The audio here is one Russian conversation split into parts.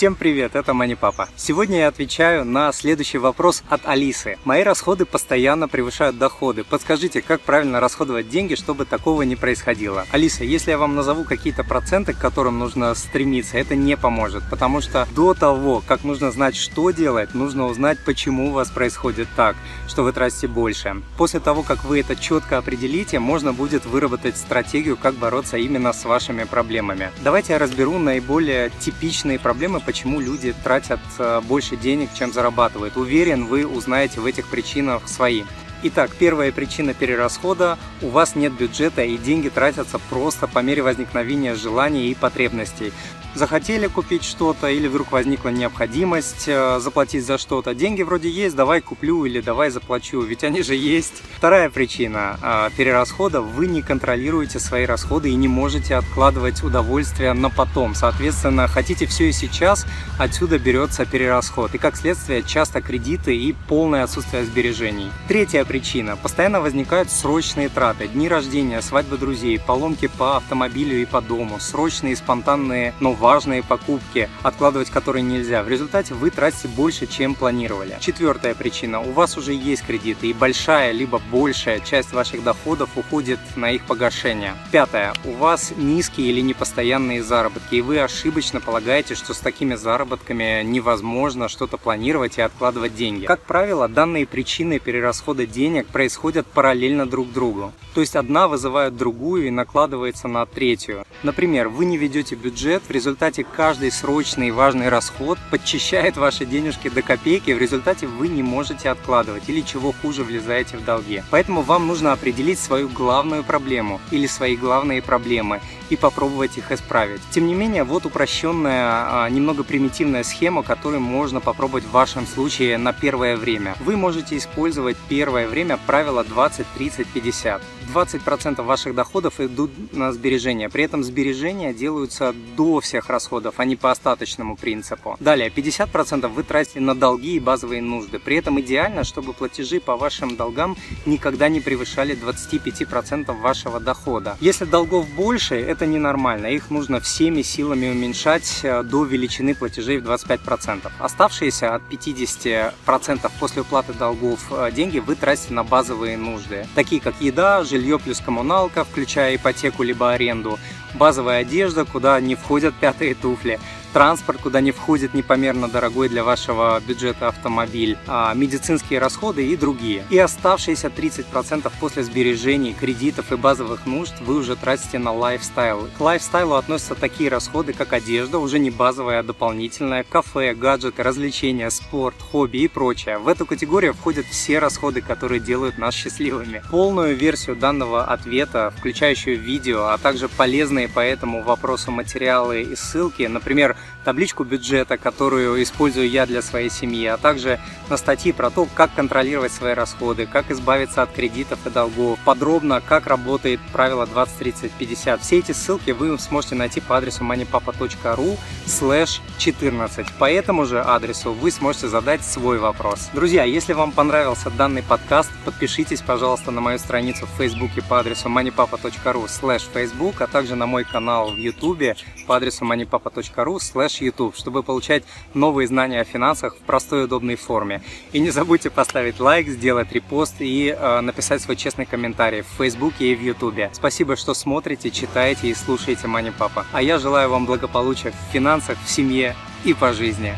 Всем привет, это Мани Папа. Сегодня я отвечаю на следующий вопрос от Алисы. Мои расходы постоянно превышают доходы. Подскажите, как правильно расходовать деньги, чтобы такого не происходило? Алиса, если я вам назову какие-то проценты, к которым нужно стремиться, это не поможет, потому что до того, как нужно знать, что делать, нужно узнать, почему у вас происходит так, что вы тратите больше. После того, как вы это четко определите, можно будет выработать стратегию, как бороться именно с вашими проблемами. Давайте я разберу наиболее типичные проблемы, почему люди тратят э, больше денег, чем зарабатывают. Уверен, вы узнаете в этих причинах свои. Итак, первая причина перерасхода – у вас нет бюджета и деньги тратятся просто по мере возникновения желаний и потребностей захотели купить что-то или вдруг возникла необходимость э, заплатить за что-то. Деньги вроде есть, давай куплю или давай заплачу, ведь они же есть. Вторая причина э, перерасхода – вы не контролируете свои расходы и не можете откладывать удовольствие на потом. Соответственно, хотите все и сейчас, отсюда берется перерасход. И как следствие, часто кредиты и полное отсутствие сбережений. Третья причина – постоянно возникают срочные траты. Дни рождения, свадьбы друзей, поломки по автомобилю и по дому, срочные спонтанные, но важные покупки, откладывать которые нельзя. В результате вы тратите больше, чем планировали. Четвертая причина. У вас уже есть кредиты и большая либо большая часть ваших доходов уходит на их погашение. Пятое. У вас низкие или непостоянные заработки и вы ошибочно полагаете, что с такими заработками невозможно что-то планировать и откладывать деньги. Как правило, данные причины перерасхода денег происходят параллельно друг другу. То есть одна вызывает другую и накладывается на третью. Например, вы не ведете бюджет, в результате результате каждый срочный и важный расход подчищает ваши денежки до копейки, в результате вы не можете откладывать или чего хуже влезаете в долги. Поэтому вам нужно определить свою главную проблему или свои главные проблемы и попробовать их исправить. Тем не менее, вот упрощенная, а, немного примитивная схема, которую можно попробовать в вашем случае на первое время. Вы можете использовать первое время правило 20, 30, 50. 20% ваших доходов идут на сбережения. При этом сбережения делаются до всех расходов, а не по остаточному принципу. Далее, 50% вы тратите на долги и базовые нужды. При этом идеально, чтобы платежи по вашим долгам никогда не превышали 25% вашего дохода. Если долгов больше, это ненормально. Их нужно всеми силами уменьшать э, до величины платежей в 25%. Оставшиеся от 50% после уплаты долгов э, деньги вы тратите на базовые нужды, такие как еда, жилье плюс коммуналка, включая ипотеку либо аренду, базовая одежда, куда не входят пятые туфли, транспорт, куда не входит непомерно дорогой для вашего бюджета автомобиль, а, медицинские расходы и другие. И оставшиеся 30% после сбережений, кредитов и базовых нужд вы уже тратите на лайфстайл. К лайфстайлу относятся такие расходы, как одежда, уже не базовая, а дополнительная, кафе, гаджеты, развлечения, спорт, хобби и прочее. В эту категорию входят все расходы, которые делают нас счастливыми. Полную версию данного ответа, включающую видео, а также полезные по этому вопросу материалы и ссылки, например, табличку бюджета, которую использую я для своей семьи, а также на статьи про то, как контролировать свои расходы, как избавиться от кредитов и долгов, подробно, как работает правило 20, 30, 50. Все эти ссылки вы сможете найти по адресу moneypapa.ru slash 14. По этому же адресу вы сможете задать свой вопрос. Друзья, если вам понравился данный подкаст, подпишитесь, пожалуйста, на мою страницу в Фейсбуке по адресу moneypapa.ru slash Facebook, а также на мой канал в YouTube по адресу moneypapa.ru slash YouTube, чтобы получать новые знания о финансах в простой и удобной форме. И не забудьте поставить лайк, сделать репост и э, написать свой честный комментарий в Фейсбуке и в Ютубе. Спасибо, что смотрите, читаете и слушаете Мани Папа. А я желаю вам благополучия в финансах, в семье и по жизни.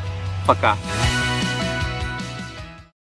Пока!